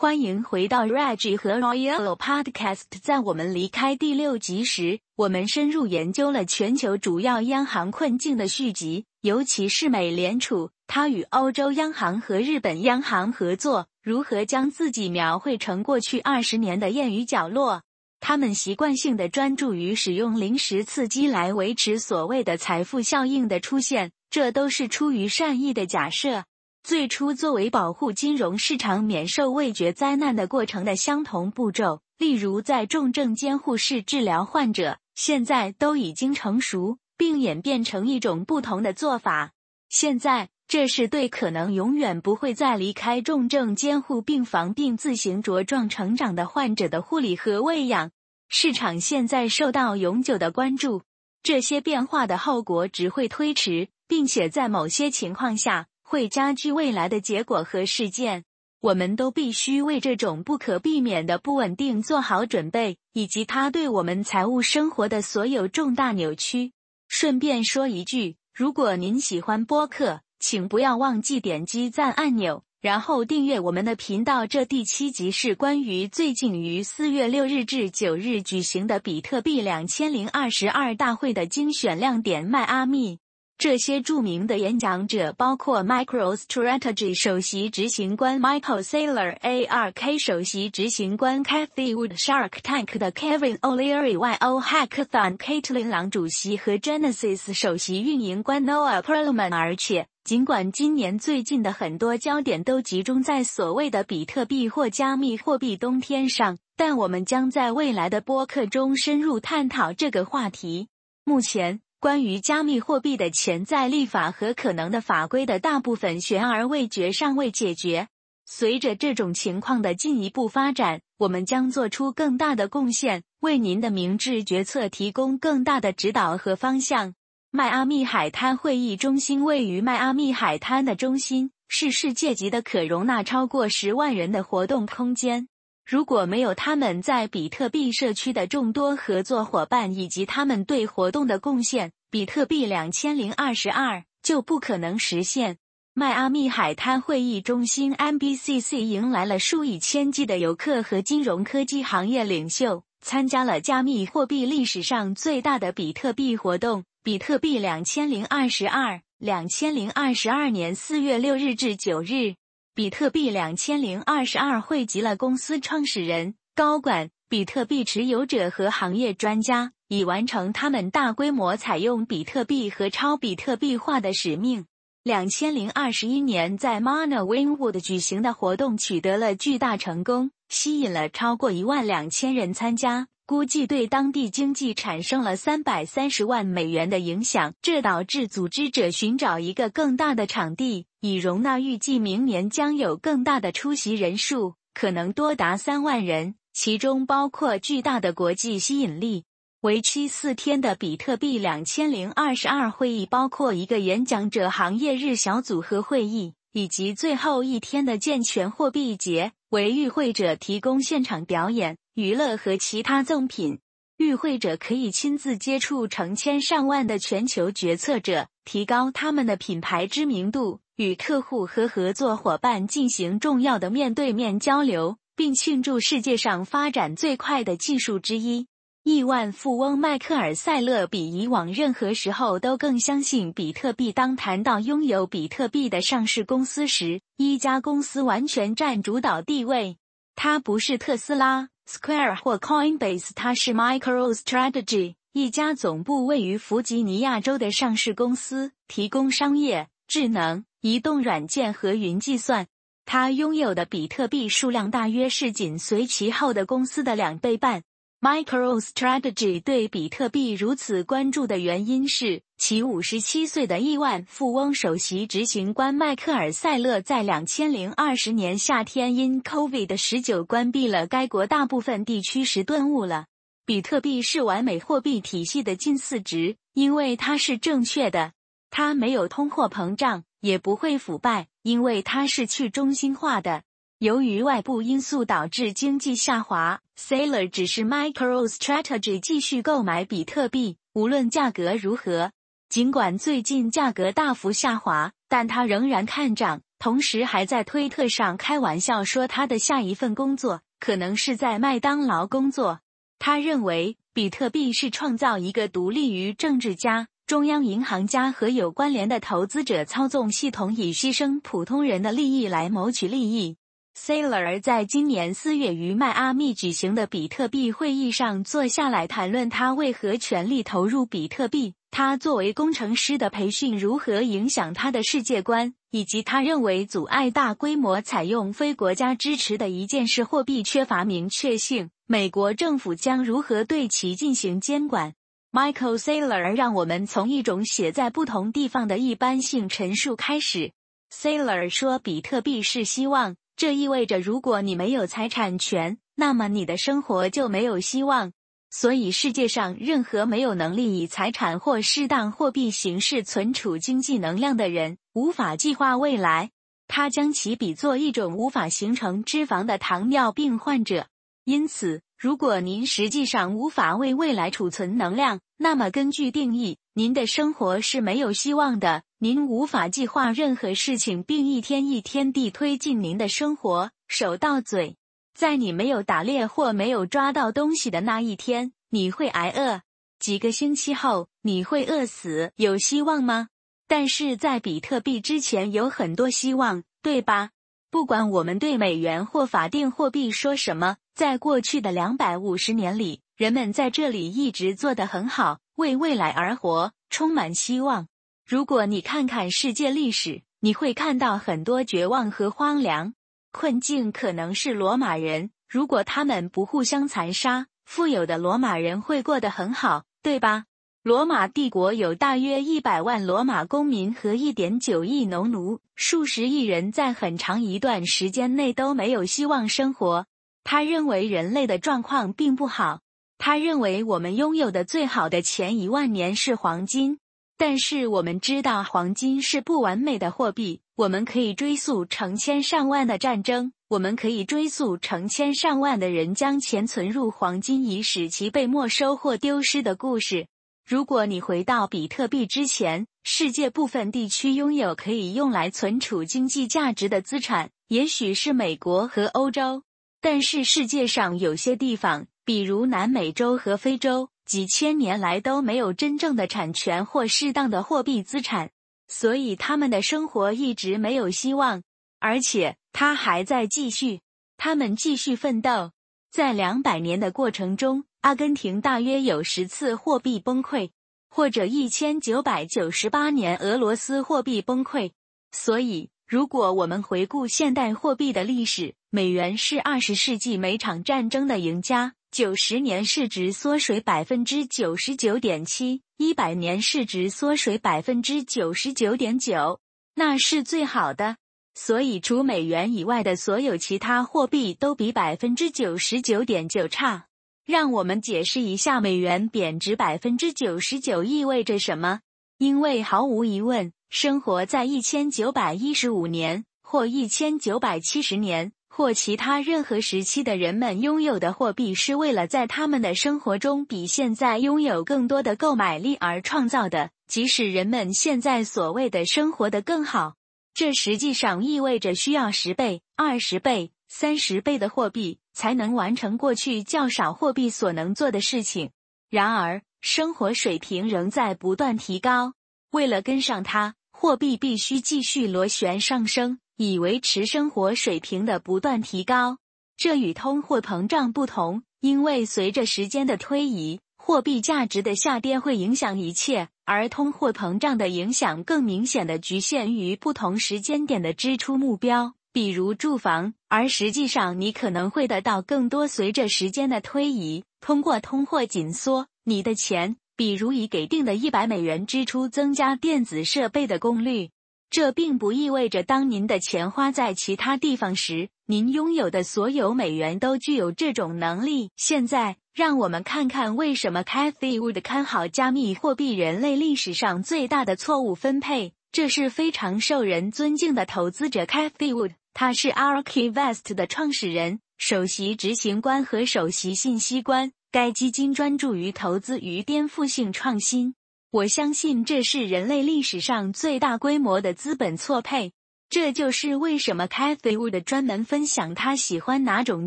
欢迎回到 Reg 和 Royal Podcast。在我们离开第六集时，我们深入研究了全球主要央行困境的续集，尤其是美联储，它与欧洲央行和日本央行合作，如何将自己描绘成过去二十年的谚语角落。他们习惯性的专注于使用临时刺激来维持所谓的财富效应的出现，这都是出于善意的假设。最初作为保护金融市场免受味觉灾难的过程的相同步骤，例如在重症监护室治疗患者，现在都已经成熟，并演变成一种不同的做法。现在，这是对可能永远不会再离开重症监护病房并自行茁壮成长的患者的护理和喂养。市场现在受到永久的关注。这些变化的后果只会推迟，并且在某些情况下。会加剧未来的结果和事件，我们都必须为这种不可避免的不稳定做好准备，以及它对我们财务生活的所有重大扭曲。顺便说一句，如果您喜欢播客，请不要忘记点击赞按钮，然后订阅我们的频道。这第七集是关于最近于四月六日至九日举行的比特币两千零二十二大会的精选亮点——迈阿密。这些著名的演讲者包括 MicroStrategy 首席执行官 Michael Saylor、ARK 首席执行官 Kathy Wood、Shark Tank 的 Kevin O'Leary、YO Hackathon Caitlin 郎主席和 Genesis 首席运营官 Noah Perlman。而且，尽管今年最近的很多焦点都集中在所谓的比特币或加密货币冬天上，但我们将在未来的播客中深入探讨这个话题。目前。关于加密货币的潜在立法和可能的法规的大部分悬而未决，尚未解决。随着这种情况的进一步发展，我们将做出更大的贡献，为您的明智决策提供更大的指导和方向。迈阿密海滩会议中心位于迈阿密海滩的中心，是世界级的可容纳超过十万人的活动空间。如果没有他们在比特币社区的众多合作伙伴以及他们对活动的贡献，比特币两千零二十二就不可能实现。迈阿密海滩会议中心 （MBCC） 迎来了数以千计的游客和金融科技行业领袖，参加了加密货币历史上最大的比特币活动——比特币两千零二十二。两千零二十二年四月六日至九日。比特币两千零二十二汇集了公司创始人、高管、比特币持有者和行业专家，以完成他们大规模采用比特币和超比特币化的使命。两千零二十一年在 Mana Winwood 举行的活动取得了巨大成功，吸引了超过一万两千人参加。估计对当地经济产生了三百三十万美元的影响，这导致组织者寻找一个更大的场地，以容纳预计明年将有更大的出席人数，可能多达三万人，其中包括巨大的国际吸引力。为期四天的比特币两千零二十二会议包括一个演讲者行业日小组和会议，以及最后一天的健全货币节，为与会者提供现场表演。娱乐和其他赠品，与会者可以亲自接触成千上万的全球决策者，提高他们的品牌知名度，与客户和合作伙伴进行重要的面对面交流，并庆祝世界上发展最快的技术之一。亿万富翁迈克尔·塞勒比以往任何时候都更相信比特币。当谈到拥有比特币的上市公司时，一家公司完全占主导地位，它不是特斯拉。Square 或 Coinbase，它是 MicroStrategy 一家总部位于弗吉尼亚州的上市公司，提供商业、智能、移动软件和云计算。它拥有的比特币数量大约是紧随其后的公司的两倍半。MicroStrategy 对比特币如此关注的原因是，其五十七岁的亿万富翁首席执行官迈克尔·塞勒在两千零二十年夏天因 COVID-19 关闭了该国大部分地区时顿悟了：比特币是完美货币体系的近似值，因为它是正确的，它没有通货膨胀，也不会腐败，因为它是去中心化的。由于外部因素导致经济下滑，Saylor 只是 MicroStrategy 继续购买比特币，无论价格如何。尽管最近价格大幅下滑，但他仍然看涨，同时还在推特上开玩笑说他的下一份工作可能是在麦当劳工作。他认为比特币是创造一个独立于政治家、中央银行家和有关联的投资者操纵系统，以牺牲普通人的利益来谋取利益。Saylor 在今年四月于迈阿密举行的比特币会议上坐下来谈论他为何全力投入比特币，他作为工程师的培训如何影响他的世界观，以及他认为阻碍大规模采用非国家支持的一件事货币缺乏明确性，美国政府将如何对其进行监管。Michael Saylor 让我们从一种写在不同地方的一般性陈述开始。Saylor 说，比特币是希望。这意味着，如果你没有财产权，那么你的生活就没有希望。所以，世界上任何没有能力以财产或适当货币形式存储经济能量的人，无法计划未来。他将其比作一种无法形成脂肪的糖尿病患者。因此，如果您实际上无法为未来储存能量，那么根据定义，您的生活是没有希望的。您无法计划任何事情，并一天一天地推进您的生活，手到嘴。在你没有打猎或没有抓到东西的那一天，你会挨饿。几个星期后，你会饿死。有希望吗？但是在比特币之前有很多希望，对吧？不管我们对美元或法定货币说什么，在过去的两百五十年里，人们在这里一直做得很好，为未来而活，充满希望。如果你看看世界历史，你会看到很多绝望和荒凉困境。可能是罗马人，如果他们不互相残杀，富有的罗马人会过得很好，对吧？罗马帝国有大约一百万罗马公民和一点九亿农奴，数十亿人在很长一段时间内都没有希望生活。他认为人类的状况并不好。他认为我们拥有的最好的前一万年是黄金。但是我们知道，黄金是不完美的货币。我们可以追溯成千上万的战争，我们可以追溯成千上万的人将钱存入黄金，以使其被没收或丢失的故事。如果你回到比特币之前，世界部分地区拥有可以用来存储经济价值的资产，也许是美国和欧洲。但是世界上有些地方，比如南美洲和非洲。几千年来都没有真正的产权或适当的货币资产，所以他们的生活一直没有希望。而且他还在继续，他们继续奋斗。在两百年的过程中，阿根廷大约有十次货币崩溃，或者一千九百九十八年俄罗斯货币崩溃。所以，如果我们回顾现代货币的历史，美元是二十世纪每场战争的赢家。九十年市值缩水百分之九十九点七，一百年市值缩水百分之九十九点九，那是最好的。所以，除美元以外的所有其他货币都比百分之九十九点九差。让我们解释一下美元贬值百分之九十九意味着什么。因为毫无疑问，生活在一千九百一十五年或一千九百七十年。或其他任何时期的人们拥有的货币，是为了在他们的生活中比现在拥有更多的购买力而创造的。即使人们现在所谓的生活的更好，这实际上意味着需要十倍、二十倍、三十倍的货币才能完成过去较少货币所能做的事情。然而，生活水平仍在不断提高。为了跟上它，货币必须继续螺旋上升。以维持生活水平的不断提高，这与通货膨胀不同，因为随着时间的推移，货币价值的下跌会影响一切，而通货膨胀的影响更明显的局限于不同时间点的支出目标，比如住房。而实际上，你可能会得到更多随着时间的推移，通过通货紧缩，你的钱，比如以给定的一百美元支出增加电子设备的功率。这并不意味着，当您的钱花在其他地方时，您拥有的所有美元都具有这种能力。现在，让我们看看为什么 Cathy Wood 看好加密货币——人类历史上最大的错误分配。这是非常受人尊敬的投资者 Cathy Wood，他是 Arkivest 的创始人、首席执行官和首席信息官。该基金专注于投资与颠覆性创新。我相信这是人类历史上最大规模的资本错配。这就是为什么 Cathy Wood 专门分享他喜欢哪种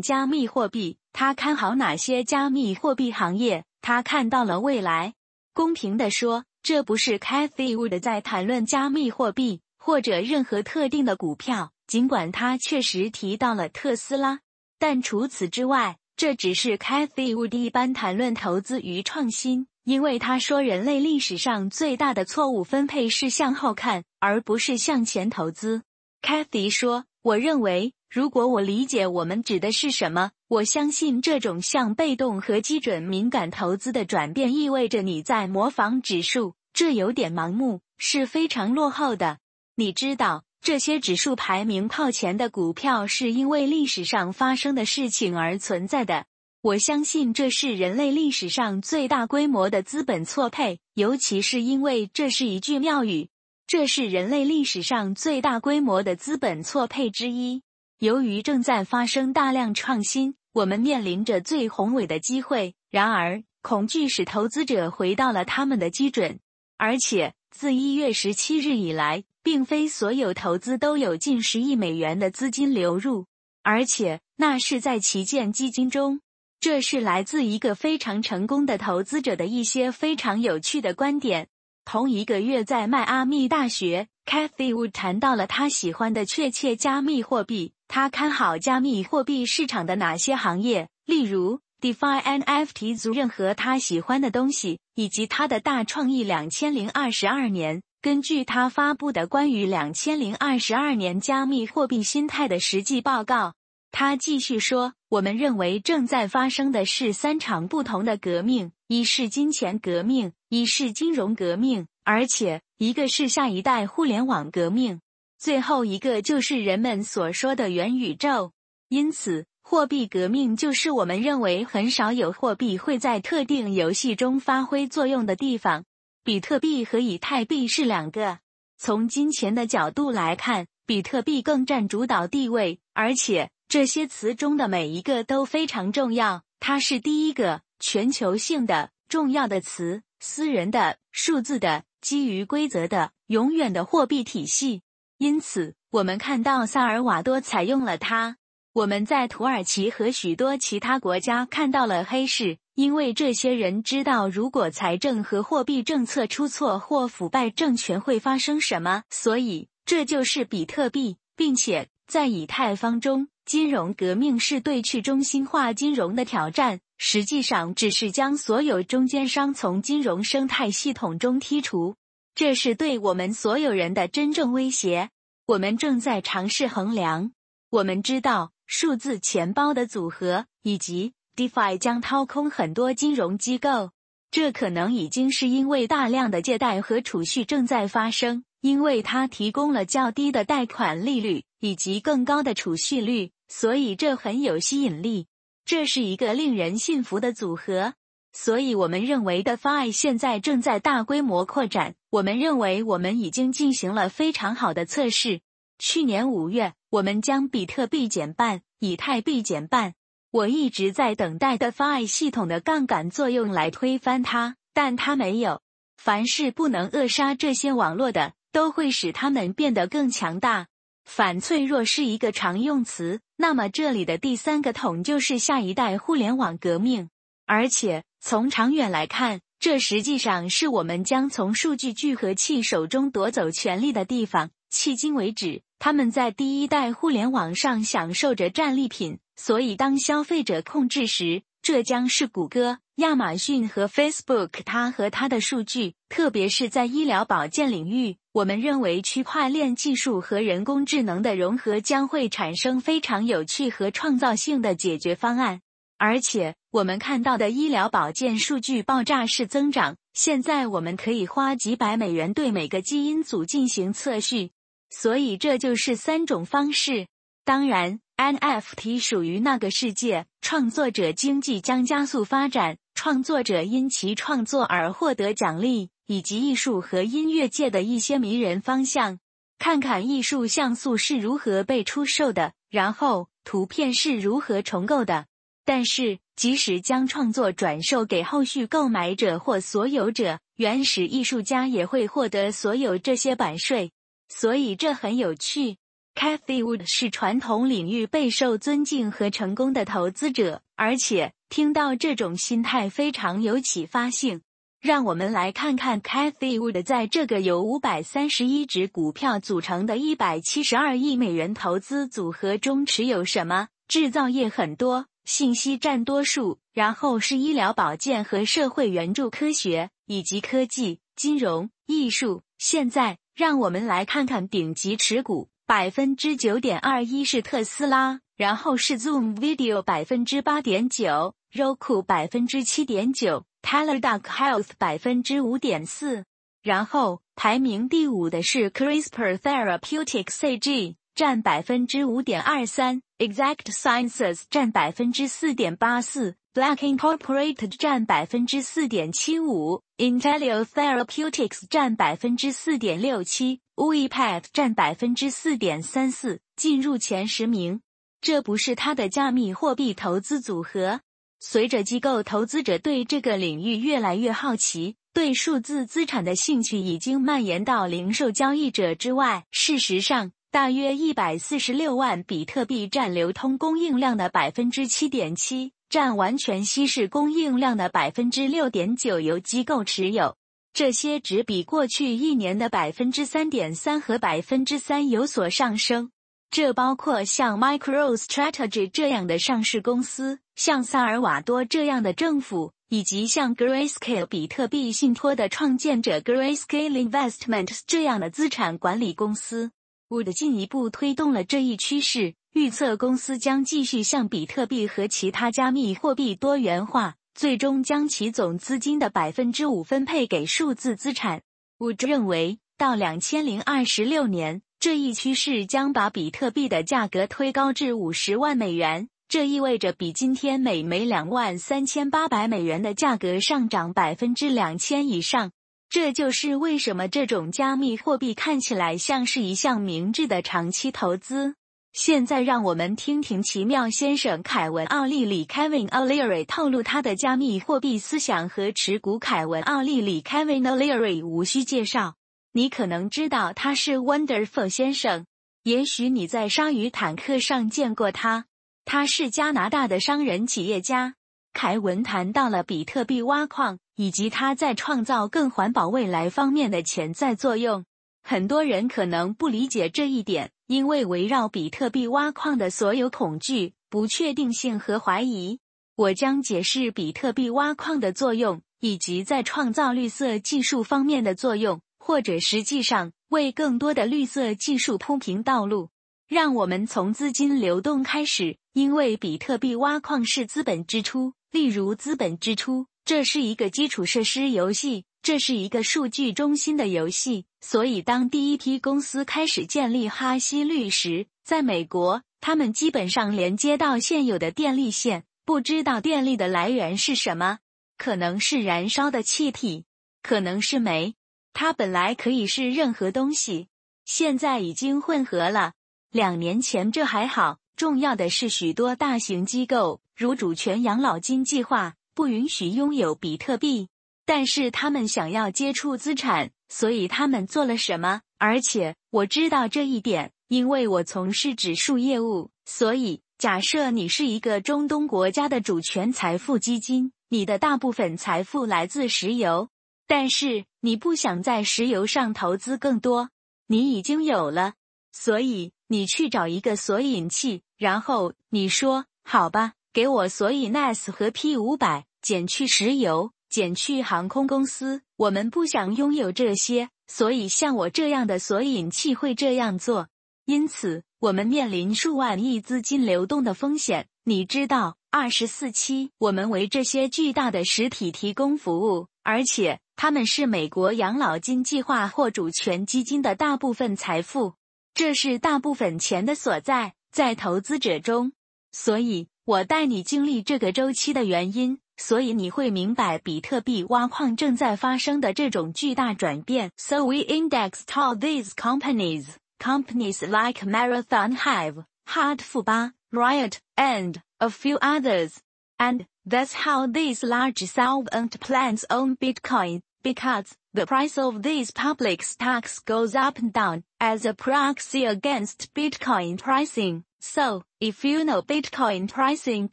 加密货币，他看好哪些加密货币行业，他看到了未来。公平地说，这不是 Cathy Wood 在谈论加密货币或者任何特定的股票，尽管他确实提到了特斯拉，但除此之外，这只是 Cathy Wood 一般谈论投资与创新。因为他说，人类历史上最大的错误分配是向后看，而不是向前投资。Kathy 说：“我认为，如果我理解我们指的是什么，我相信这种向被动和基准敏感投资的转变意味着你在模仿指数，这有点盲目，是非常落后的。你知道，这些指数排名靠前的股票是因为历史上发生的事情而存在的。我相信这是人类历史上最大规模的资本错配，尤其是因为这是一句妙语。”这是人类历史上最大规模的资本错配之一。由于正在发生大量创新，我们面临着最宏伟的机会。然而，恐惧使投资者回到了他们的基准。而且，自一月十七日以来，并非所有投资都有近十亿美元的资金流入，而且那是在旗舰基金中。这是来自一个非常成功的投资者的一些非常有趣的观点。同一个月，在迈阿密大学，Cathy Wood 谈到了他喜欢的确切加密货币。他看好加密货币市场的哪些行业，例如 DeFi、NFT 族任何他喜欢的东西，以及他的大创意两千零二十二年。根据他发布的关于两千零二十二年加密货币心态的实际报告，他继续说：“我们认为正在发生的是三场不同的革命。”一是金钱革命，一是金融革命，而且一个是下一代互联网革命，最后一个就是人们所说的元宇宙。因此，货币革命就是我们认为很少有货币会在特定游戏中发挥作用的地方。比特币和以太币是两个。从金钱的角度来看，比特币更占主导地位，而且这些词中的每一个都非常重要。它是第一个。全球性的重要的词，私人的、数字的、基于规则的、永远的货币体系。因此，我们看到萨尔瓦多采用了它。我们在土耳其和许多其他国家看到了黑市，因为这些人知道，如果财政和货币政策出错或腐败，政权会发生什么。所以，这就是比特币，并且在以太坊中，金融革命是对去中心化金融的挑战。实际上，只是将所有中间商从金融生态系统中剔除。这是对我们所有人的真正威胁。我们正在尝试衡量。我们知道，数字钱包的组合以及 DeFi 将掏空很多金融机构。这可能已经是因为大量的借贷和储蓄正在发生，因为它提供了较低的贷款利率以及更高的储蓄率，所以这很有吸引力。这是一个令人信服的组合，所以我们认为的 Fi 现在正在大规模扩展。我们认为我们已经进行了非常好的测试。去年五月，我们将比特币减半，以太币减半。我一直在等待的 Fi 系统的杠杆作用来推翻它，但它没有。凡是不能扼杀这些网络的，都会使它们变得更强大。反脆弱是一个常用词。那么，这里的第三个桶就是下一代互联网革命，而且从长远来看，这实际上是我们将从数据聚合器手中夺走权力的地方。迄今为止，他们在第一代互联网上享受着战利品，所以当消费者控制时，这将是谷歌、亚马逊和 Facebook。它和它的数据，特别是在医疗保健领域。我们认为区块链技术和人工智能的融合将会产生非常有趣和创造性的解决方案，而且我们看到的医疗保健数据爆炸式增长。现在我们可以花几百美元对每个基因组进行测序，所以这就是三种方式。当然，NFT 属于那个世界，创作者经济将加速发展，创作者因其创作而获得奖励。以及艺术和音乐界的一些迷人方向，看看艺术像素是如何被出售的，然后图片是如何重构的。但是，即使将创作转售给后续购买者或所有者，原始艺术家也会获得所有这些版税。所以这很有趣。Cathy Wood 是传统领域备受尊敬和成功的投资者，而且听到这种心态非常有启发性。让我们来看看 Cathy Wood 在这个由五百三十一只股票组成的一百七十二亿美元投资组合中持有什么。制造业很多，信息占多数，然后是医疗保健和社会援助科学，以及科技、金融、艺术。现在，让我们来看看顶级持股，百分之九点二一是特斯拉，然后是 Zoom Video 百分之八点九，Roku 百分之七点九。Teladoc Health 百分之五点四，然后排名第五的是 CRISPR Therapeutics AG，占百分之五点二三，Exact Sciences 占百分之四点八四，Black Incorporated 占百分之四点七五，Intelio Therapeutics 占百分之四点六七 u e p a t 占百分之四点三四，进入前十名。这不是它的加密货币投资组合。随着机构投资者对这个领域越来越好奇，对数字资产的兴趣已经蔓延到零售交易者之外。事实上，大约一百四十六万比特币占流通供应量的百分之七点七，占完全稀释供应量的百分之六点九由机构持有。这些只比过去一年的百分之三点三和百分之三有所上升。这包括像 MicroStrategy 这样的上市公司，像萨尔瓦多这样的政府，以及像 Grayscale 比特币信托的创建者 Grayscale Investments 这样的资产管理公司。Wood 进一步推动了这一趋势，预测公司将继续向比特币和其他加密货币多元化，最终将其总资金的百分之五分配给数字资产。Wood 认为，到两千零二十六年。这一趋势将把比特币的价格推高至五十万美元，这意味着比今天每枚两万三千八百美元的价格上涨百分之两千以上。这就是为什么这种加密货币看起来像是一项明智的长期投资。现在，让我们听听奇妙先生凯文·奥利里 （Kevin O'Leary） 透露他的加密货币思想和持股。凯文·奥利里 （Kevin O'Leary） 无需介绍。你可能知道他是 Wonderful 先生，也许你在鲨鱼坦克上见过他。他是加拿大的商人企业家。凯文谈到了比特币挖矿以及他在创造更环保未来方面的潜在作用。很多人可能不理解这一点，因为围绕比特币挖矿的所有恐惧、不确定性和怀疑。我将解释比特币挖矿的作用，以及在创造绿色技术方面的作用。或者实际上为更多的绿色技术铺平道路。让我们从资金流动开始，因为比特币挖矿是资本支出，例如资本支出，这是一个基础设施游戏，这是一个数据中心的游戏。所以，当第一批公司开始建立哈希率时，在美国，他们基本上连接到现有的电力线，不知道电力的来源是什么，可能是燃烧的气体，可能是煤。它本来可以是任何东西，现在已经混合了。两年前这还好，重要的是许多大型机构，如主权养老金计划，不允许拥有比特币。但是他们想要接触资产，所以他们做了什么？而且我知道这一点，因为我从事指数业务。所以，假设你是一个中东国家的主权财富基金，你的大部分财富来自石油。但是你不想在石油上投资更多，你已经有了，所以你去找一个索引器，然后你说：“好吧，给我索引 NAS 和 P 五百，减去石油，减去航空公司。我们不想拥有这些，所以像我这样的索引器会这样做。因此，我们面临数万亿资金流动的风险。你知道，二十四期我们为这些巨大的实体提供服务，而且。他们是美国养老金计划或主权基金的大部分财富，这是大部分钱的所在，在投资者中。所以，我带你经历这个周期的原因，所以你会明白比特币挖矿正在发生的这种巨大转变。So we indexed all these companies, companies like Marathon Hive, Hard 富巴 Riot, and a few others. And that's how these large solvent plants own Bitcoin, because The price of these public stocks goes up and down as a proxy against Bitcoin pricing. So, if you know Bitcoin pricing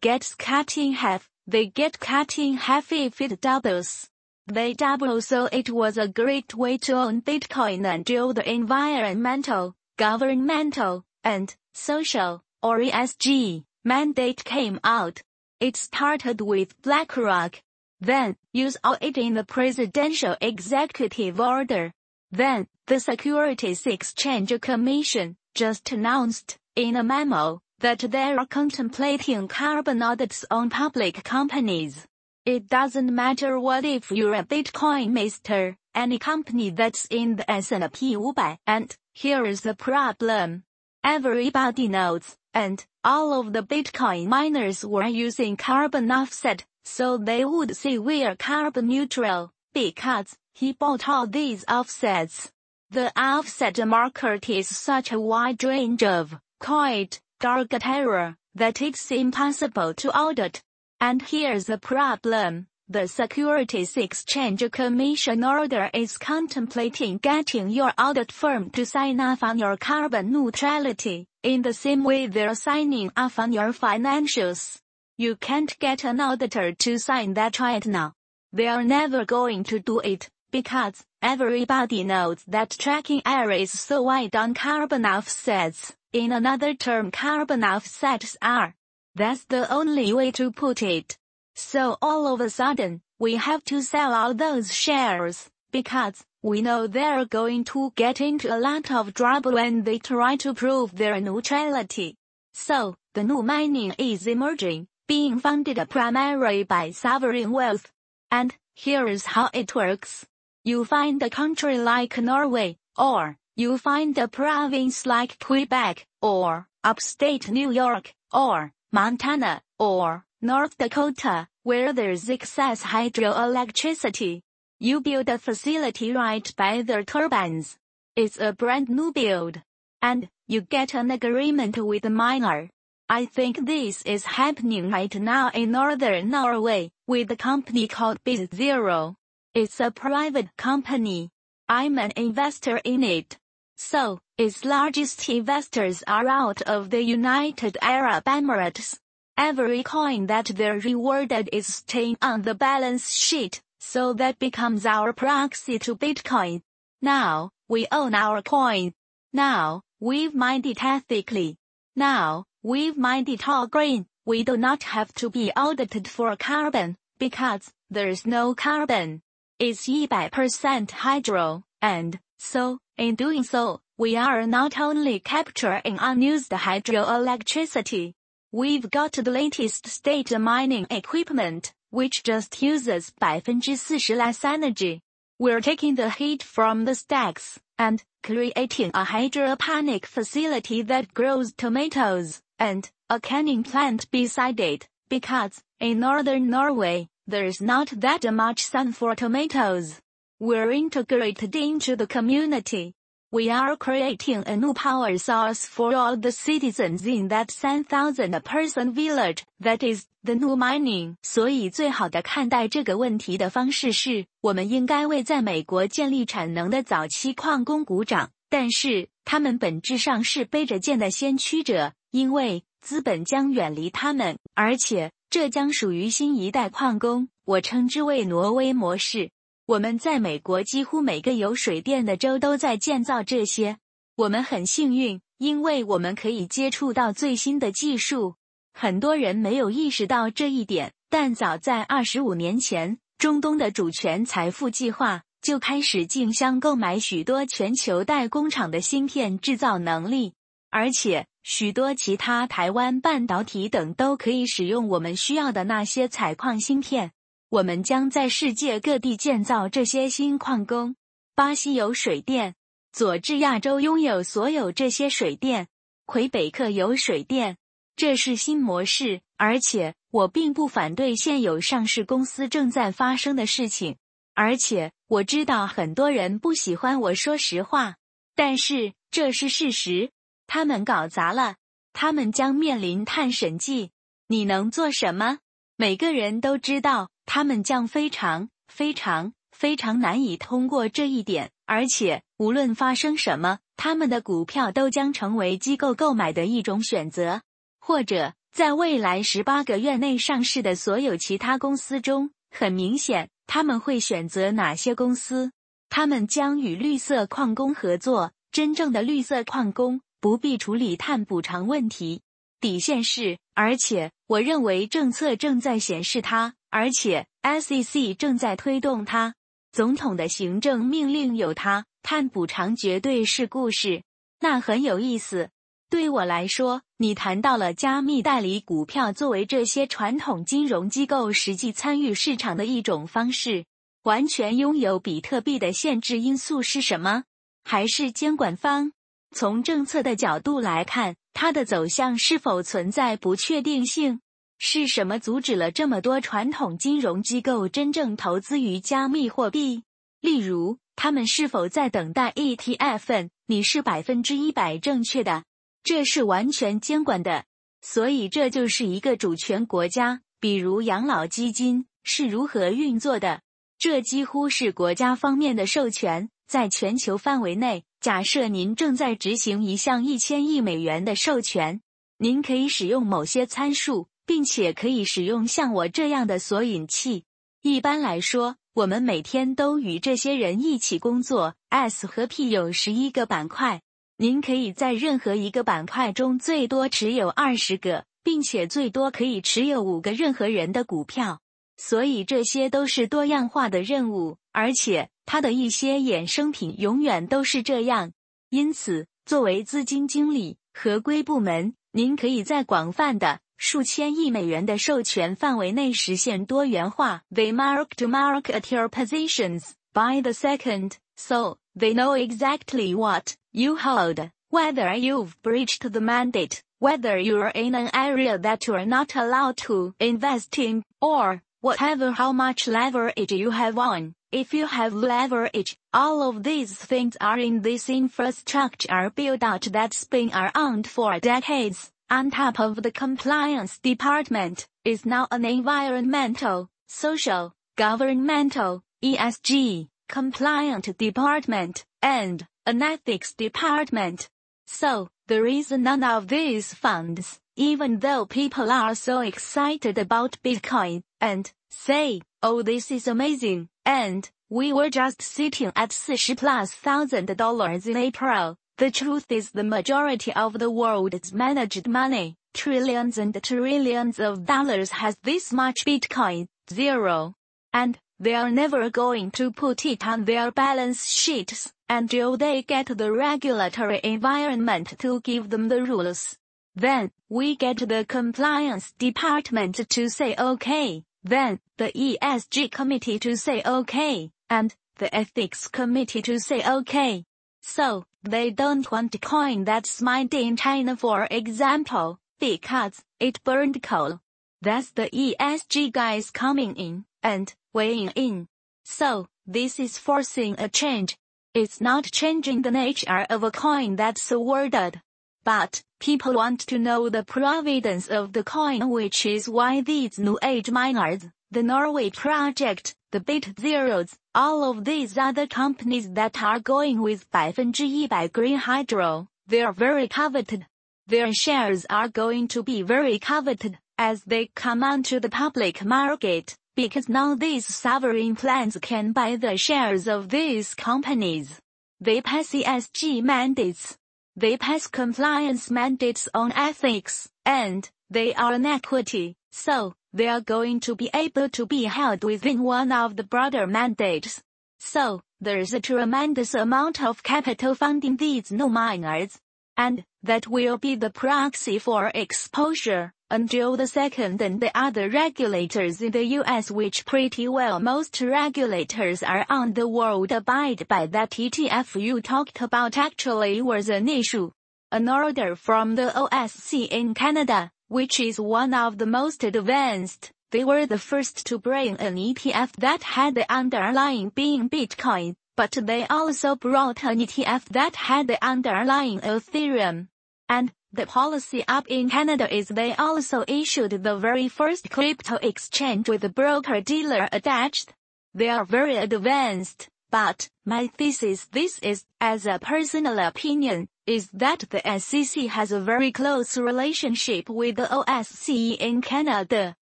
gets cut in half, they get cut in half if it doubles. They double so it was a great way to own Bitcoin until the environmental, governmental, and social, or ESG, mandate came out. It started with BlackRock, then, use all it in the presidential executive order. Then, the Securities Exchange Commission just announced, in a memo, that they are contemplating carbon audits on public companies. It doesn't matter what if you're a Bitcoin mister, any company that's in the S&P 500, and here is the problem. Everybody knows, and all of the Bitcoin miners were using carbon offset so they would say we're carbon neutral, because he bought all these offsets. The offset market is such a wide range of, quite, dark terror, that it's impossible to audit. And here's the problem. The Securities Exchange Commission order is contemplating getting your audit firm to sign off on your carbon neutrality, in the same way they're signing off on your financials. You can't get an auditor to sign that right now. They are never going to do it, because everybody knows that tracking error is so wide on carbon offsets. In another term carbon offsets are. That's the only way to put it. So all of a sudden, we have to sell all those shares, because we know they're going to get into a lot of trouble when they try to prove their neutrality. So, the new mining is emerging, being funded primarily by sovereign wealth. And here is how it works. You find a country like Norway, or you find a province like Quebec, or upstate New York, or Montana, or North Dakota, where there's excess hydroelectricity. You build a facility right by the turbines. It's a brand new build. And you get an agreement with the miner. I think this is happening right now in northern Norway, with a company called BitZero. It's a private company. I'm an investor in it. So, its largest investors are out of the United Arab Emirates. Every coin that they're rewarded is staying on the balance sheet, so that becomes our proxy to Bitcoin. Now, we own our coin. Now, we've mined it ethically. Now, We've mined it all green. We do not have to be audited for carbon, because there's no carbon. It's 100% hydro, and so, in doing so, we are not only capturing unused hydroelectricity. We've got the latest state mining equipment, which just uses 40% less energy. We're taking the heat from the stacks, and creating a hydroponic facility that grows tomatoes and a canning plant beside it, because in northern Norway, there's not that much sun for tomatoes. We're integrated into the community. We are creating a new power source for all the citizens in that 3,000 person village that is the new mining. 所以最好的看待这个问题的方式是，我们应该为在美国建立产能的早期矿工鼓掌，但是他们本质上是背着剑的先驱者。因为资本将远离他们，而且这将属于新一代矿工。我称之为挪威模式。我们在美国几乎每个有水电的州都在建造这些。我们很幸运，因为我们可以接触到最新的技术。很多人没有意识到这一点，但早在二十五年前，中东的主权财富计划就开始竞相购买许多全球代工厂的芯片制造能力，而且。许多其他台湾半导体等都可以使用我们需要的那些采矿芯片。我们将在世界各地建造这些新矿工。巴西有水电，佐治亚州拥有所有这些水电，魁北克有水电。这是新模式，而且我并不反对现有上市公司正在发生的事情。而且我知道很多人不喜欢我说实话，但是这是事实。他们搞砸了，他们将面临碳审计。你能做什么？每个人都知道，他们将非常、非常、非常难以通过这一点，而且无论发生什么，他们的股票都将成为机构购买的一种选择，或者在未来十八个月内上市的所有其他公司中，很明显他们会选择哪些公司？他们将与绿色矿工合作。真正的绿色矿工不必处理碳补偿问题。底线是，而且我认为政策正在显示它，而且 SEC 正在推动它。总统的行政命令有它，碳补偿绝对是故事。那很有意思。对我来说，你谈到了加密代理股票作为这些传统金融机构实际参与市场的一种方式。完全拥有比特币的限制因素是什么？还是监管方？从政策的角度来看，它的走向是否存在不确定性？是什么阻止了这么多传统金融机构真正投资于加密货币？例如，他们是否在等待 ETF？你是百分之一百正确的，这是完全监管的。所以，这就是一个主权国家，比如养老基金是如何运作的。这几乎是国家方面的授权。在全球范围内，假设您正在执行一项一千亿美元的授权，您可以使用某些参数，并且可以使用像我这样的索引器。一般来说，我们每天都与这些人一起工作。S 和 P 有十一个板块，您可以在任何一个板块中最多持有二十个，并且最多可以持有五个任何人的股票。所以这些都是多样化的任务，而且。它的一些衍生品永远都是这样，因此，作为资金经理、合规部门，您可以在广泛的数千亿美元的授权范围内实现多元化。They mark to market your positions by the second, so they know exactly what you hold, whether you've breached the mandate, whether you're in an area that you're not allowed to invest in, or whatever how much leverage you have on. If you have leverage, all of these things are in this infrastructure built out that's been around for decades. On top of the compliance department is now an environmental, social, governmental, ESG, compliant department, and an ethics department. So, there is none of these funds, even though people are so excited about Bitcoin, and say, oh this is amazing, and we were just sitting at 40 plus thousand dollars in April. The truth is the majority of the world's managed money, trillions and trillions of dollars has this much Bitcoin, zero. And they are never going to put it on their balance sheets until they get the regulatory environment to give them the rules. Then, we get the compliance department to say okay, then, the ESG committee to say okay, and the ethics committee to say okay. So, they don't want a coin that's mined in China for example, because it burned coal. That's the ESG guys coming in, and weighing in. So, this is forcing a change. It's not changing the nature of a coin that's awarded. But, people want to know the providence of the coin which is why these new age miners, the Norway project, the Bit Zeros, all of these other companies that are going with 100% green hydro, they are very coveted. Their shares are going to be very coveted as they come onto the public market, because now these sovereign plans can buy the shares of these companies. They pass ESG mandates they pass compliance mandates on ethics, and they are an equity, so they are going to be able to be held within one of the broader mandates. So, there is a tremendous amount of capital funding these new miners. And, that will be the proxy for exposure until the second and the other regulators in the US which pretty well most regulators are on the world abide by that ETF you talked about actually was an issue. An order from the OSC in Canada, which is one of the most advanced. They were the first to bring an ETF that had the underlying being Bitcoin, but they also brought an ETF that had the underlying Ethereum. And, the policy up in Canada is they also issued the very first crypto exchange with a broker-dealer attached. They are very advanced, but my thesis this is, as a personal opinion, is that the SEC has a very close relationship with the OSCE in Canada.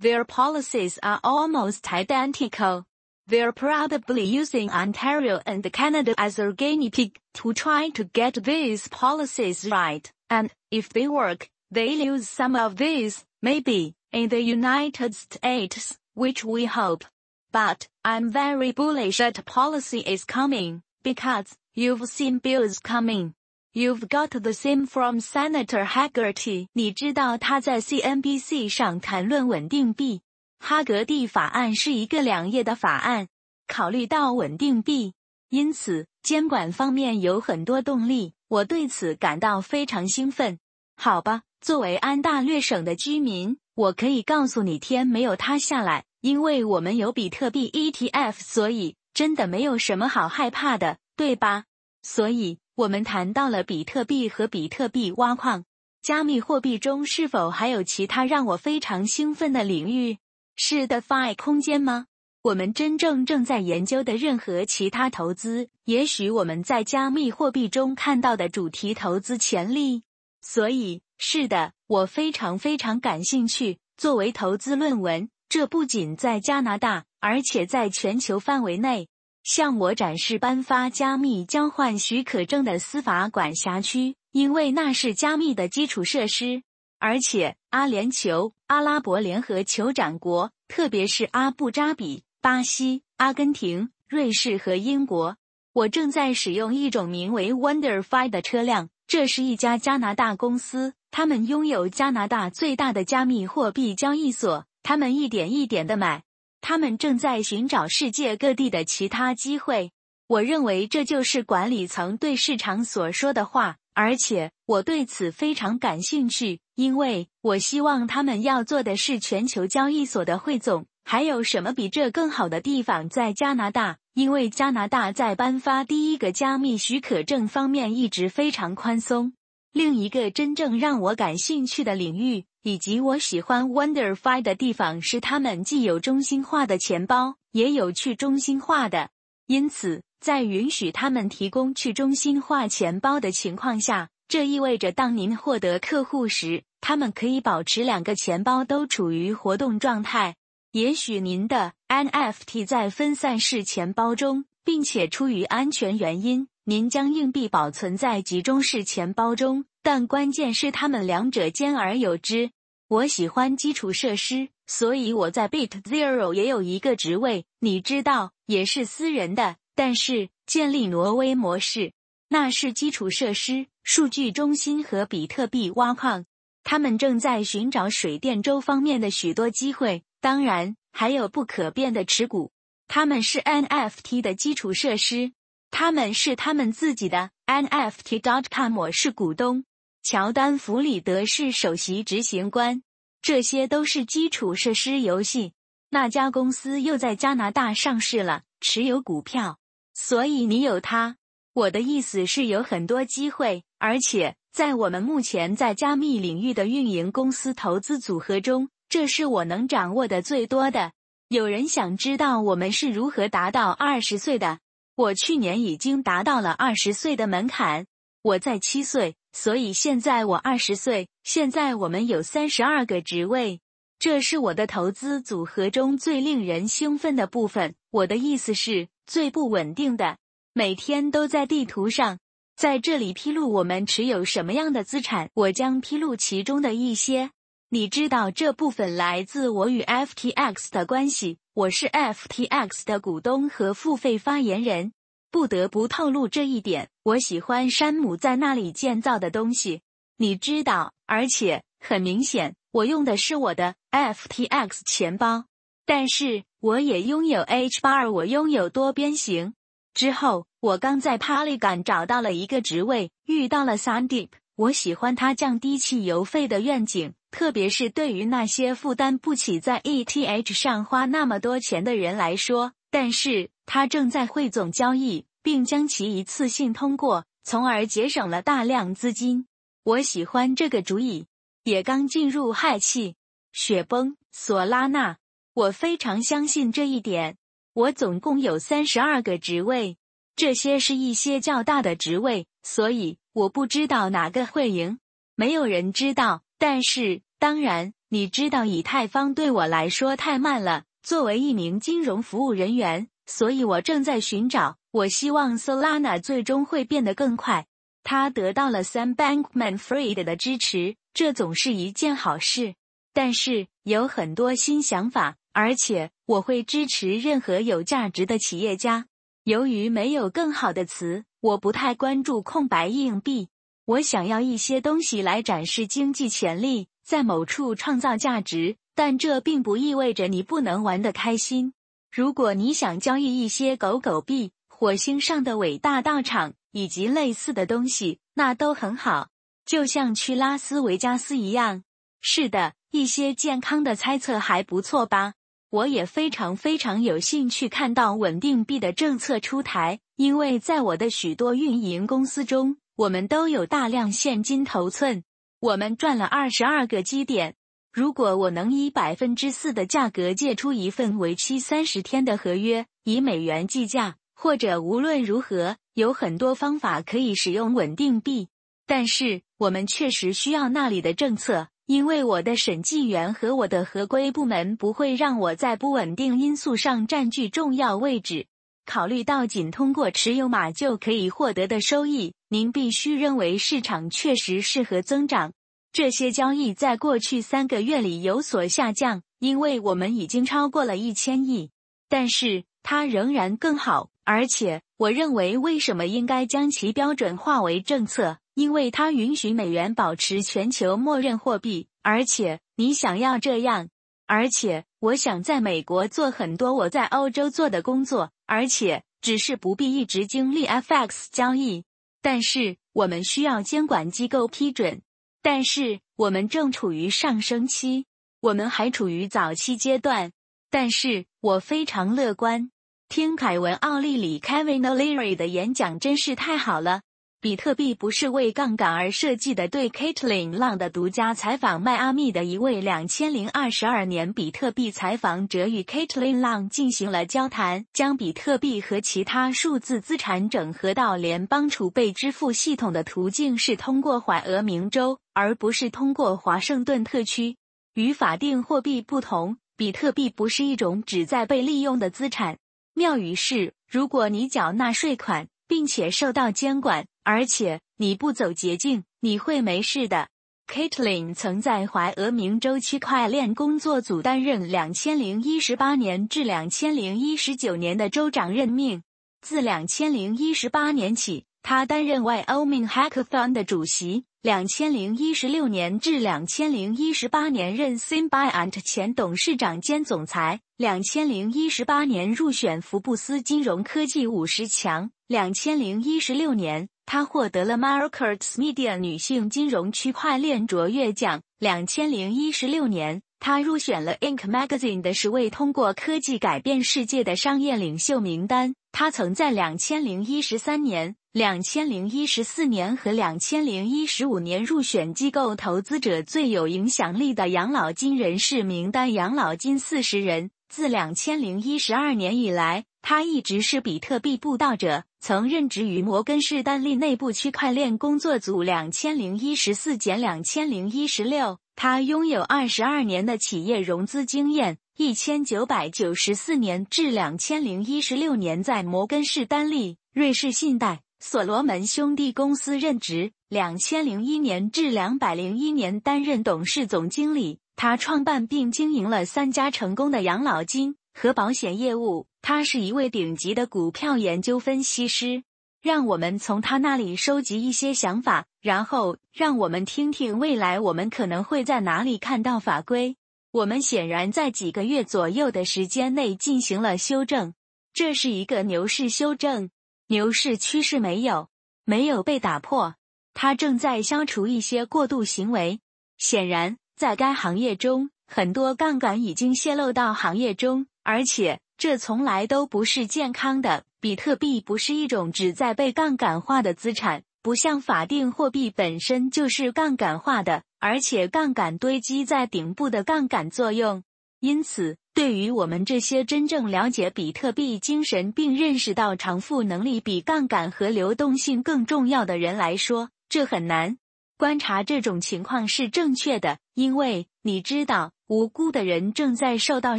Their policies are almost identical. They're probably using Ontario and Canada as a guinea pig to try to get these policies right, and if they work, they'll use some of these, maybe, in the United States, which we hope. But, I'm very bullish that policy is coming, because, you've seen bills coming. You've got the same from Senator Haggerty。你知道他在 CNBC 上谈论稳定币。 哈格蒂法案是一个两页的法案，考虑到稳定币，因此监管方面有很多动力。我对此感到非常兴奋。好吧，作为安大略省的居民，我可以告诉你，天没有塌下来，因为我们有比特币 ETF，所以真的没有什么好害怕的，对吧？所以。我们谈到了比特币和比特币挖矿，加密货币中是否还有其他让我非常兴奋的领域？是的，Fi 空间吗？我们真正正在研究的任何其他投资，也许我们在加密货币中看到的主题投资潜力。所以，是的，我非常非常感兴趣。作为投资论文，这不仅在加拿大，而且在全球范围内。向我展示颁发加密交换许可证的司法管辖区，因为那是加密的基础设施。而且，阿联酋、阿拉伯联合酋长国，特别是阿布扎比、巴西、阿根廷、瑞士和英国，我正在使用一种名为 WonderFi 的车辆。这是一家加拿大公司，他们拥有加拿大最大的加密货币交易所。他们一点一点的买。他们正在寻找世界各地的其他机会。我认为这就是管理层对市场所说的话，而且我对此非常感兴趣，因为我希望他们要做的是全球交易所的汇总。还有什么比这更好的地方？在加拿大，因为加拿大在颁发第一个加密许可证方面一直非常宽松。另一个真正让我感兴趣的领域。以及我喜欢 WonderFi 的地方是，他们既有中心化的钱包，也有去中心化的。因此，在允许他们提供去中心化钱包的情况下，这意味着当您获得客户时，他们可以保持两个钱包都处于活动状态。也许您的 NFT 在分散式钱包中，并且出于安全原因，您将硬币保存在集中式钱包中。但关键是，它们两者兼而有之。我喜欢基础设施，所以我在 Bit Zero 也有一个职位，你知道，也是私人的。但是建立挪威模式，那是基础设施、数据中心和比特币挖矿。他们正在寻找水电州方面的许多机会，当然还有不可变的持股。他们是 NFT 的基础设施，他们是他们自己的 NFT.com 我是股东。乔丹·弗里德是首席执行官，这些都是基础设施游戏。那家公司又在加拿大上市了，持有股票，所以你有它。我的意思是有很多机会，而且在我们目前在加密领域的运营公司投资组合中，这是我能掌握的最多的。有人想知道我们是如何达到二十岁的？我去年已经达到了二十岁的门槛。我在七岁，所以现在我二十岁。现在我们有三十二个职位，这是我的投资组合中最令人兴奋的部分。我的意思是最不稳定的，每天都在地图上，在这里披露我们持有什么样的资产。我将披露其中的一些。你知道这部分来自我与 FTX 的关系，我是 FTX 的股东和付费发言人。不得不透露这一点。我喜欢山姆在那里建造的东西，你知道。而且很明显，我用的是我的 FTX 钱包，但是我也拥有 H 八二。我拥有多边形。之后，我刚在 Polygon 找到了一个职位，遇到了 Sandeep。我喜欢他降低汽油费的愿景，特别是对于那些负担不起在 ETH 上花那么多钱的人来说。但是他正在汇总交易，并将其一次性通过，从而节省了大量资金。我喜欢这个主意。也刚进入氦气、雪崩、索拉纳，我非常相信这一点。我总共有三十二个职位，这些是一些较大的职位，所以我不知道哪个会赢。没有人知道，但是当然，你知道以太坊对我来说太慢了。作为一名金融服务人员，所以我正在寻找。我希望 Solana 最终会变得更快。他得到了 Sam Bankman-Fried 的支持，这总是一件好事。但是有很多新想法，而且我会支持任何有价值的企业家。由于没有更好的词，我不太关注空白硬币。我想要一些东西来展示经济潜力，在某处创造价值，但这并不意味着你不能玩得开心。如果你想交易一些狗狗币、火星上的伟大道场以及类似的东西，那都很好，就像去拉斯维加斯一样。是的。一些健康的猜测还不错吧？我也非常非常有兴趣看到稳定币的政策出台，因为在我的许多运营公司中，我们都有大量现金头寸。我们赚了二十二个基点。如果我能以百分之四的价格借出一份为期三十天的合约，以美元计价，或者无论如何，有很多方法可以使用稳定币。但是我们确实需要那里的政策。因为我的审计员和我的合规部门不会让我在不稳定因素上占据重要位置。考虑到仅通过持有码就可以获得的收益，您必须认为市场确实适合增长。这些交易在过去三个月里有所下降，因为我们已经超过了一千亿。但是它仍然更好，而且我认为为什么应该将其标准化为政策？因为它允许美元保持全球默认货币，而且你想要这样，而且我想在美国做很多我在欧洲做的工作，而且只是不必一直经历 FX 交易。但是我们需要监管机构批准。但是我们正处于上升期，我们还处于早期阶段。但是我非常乐观。听凯文·奥利里 （Kevin O'Leary） 的演讲真是太好了。比特币不是为杠杆而设计的。对 Caitlin Long 的独家采访，迈阿密的一位两千零二十二年比特币采访者与 Caitlin Long 进行了交谈，将比特币和其他数字资产整合到联邦储备支付系统的途径是通过怀俄明州，而不是通过华盛顿特区。与法定货币不同，比特币不是一种旨在被利用的资产。妙语是，如果你缴纳税款，并且受到监管。而且你不走捷径，你会没事的。Caitlin 曾在怀俄明州区块链工作组担任两千零一十八年至两千零一十九年的州长任命。自两千零一十八年起，他担任 Wyoming Hackathon 的主席。两千零一十六年至两千零一十八年任 Symbiont 前董事长兼总裁。两千零一十八年入选福布斯金融科技五十强。两千零一十六年。他获得了 Markets Media 女性金融区块链卓越奖。两千零一十六年，他入选了 Inc Magazine 的十位通过科技改变世界的商业领袖名单。他曾在两千零一十三年、两千零一十四年和两千零一十五年入选机构投资者最有影响力的养老金人士名单。养老金四十人。自两千零一十二年以来，他一直是比特币布道者。曾任职于摩根士丹利内部区块链工作组。两千零一十四减两千零一十六，他拥有二十二年的企业融资经验。一千九百九十四年至两千零一十六年在摩根士丹利、瑞士信贷、所罗门兄弟公司任职。两千零一年至两百零一年担任董事总经理。他创办并经营了三家成功的养老金和保险业务。他是一位顶级的股票研究分析师。让我们从他那里收集一些想法，然后让我们听听未来我们可能会在哪里看到法规。我们显然在几个月左右的时间内进行了修正。这是一个牛市修正，牛市趋势没有没有被打破。它正在消除一些过度行为。显然。在该行业中，很多杠杆已经泄露到行业中，而且这从来都不是健康的。比特币不是一种旨在被杠杆化的资产，不像法定货币本身就是杠杆化的，而且杠杆堆积在顶部的杠杆作用。因此，对于我们这些真正了解比特币精神并认识到偿付能力比杠杆和流动性更重要的人来说，这很难。观察这种情况是正确的，因为你知道无辜的人正在受到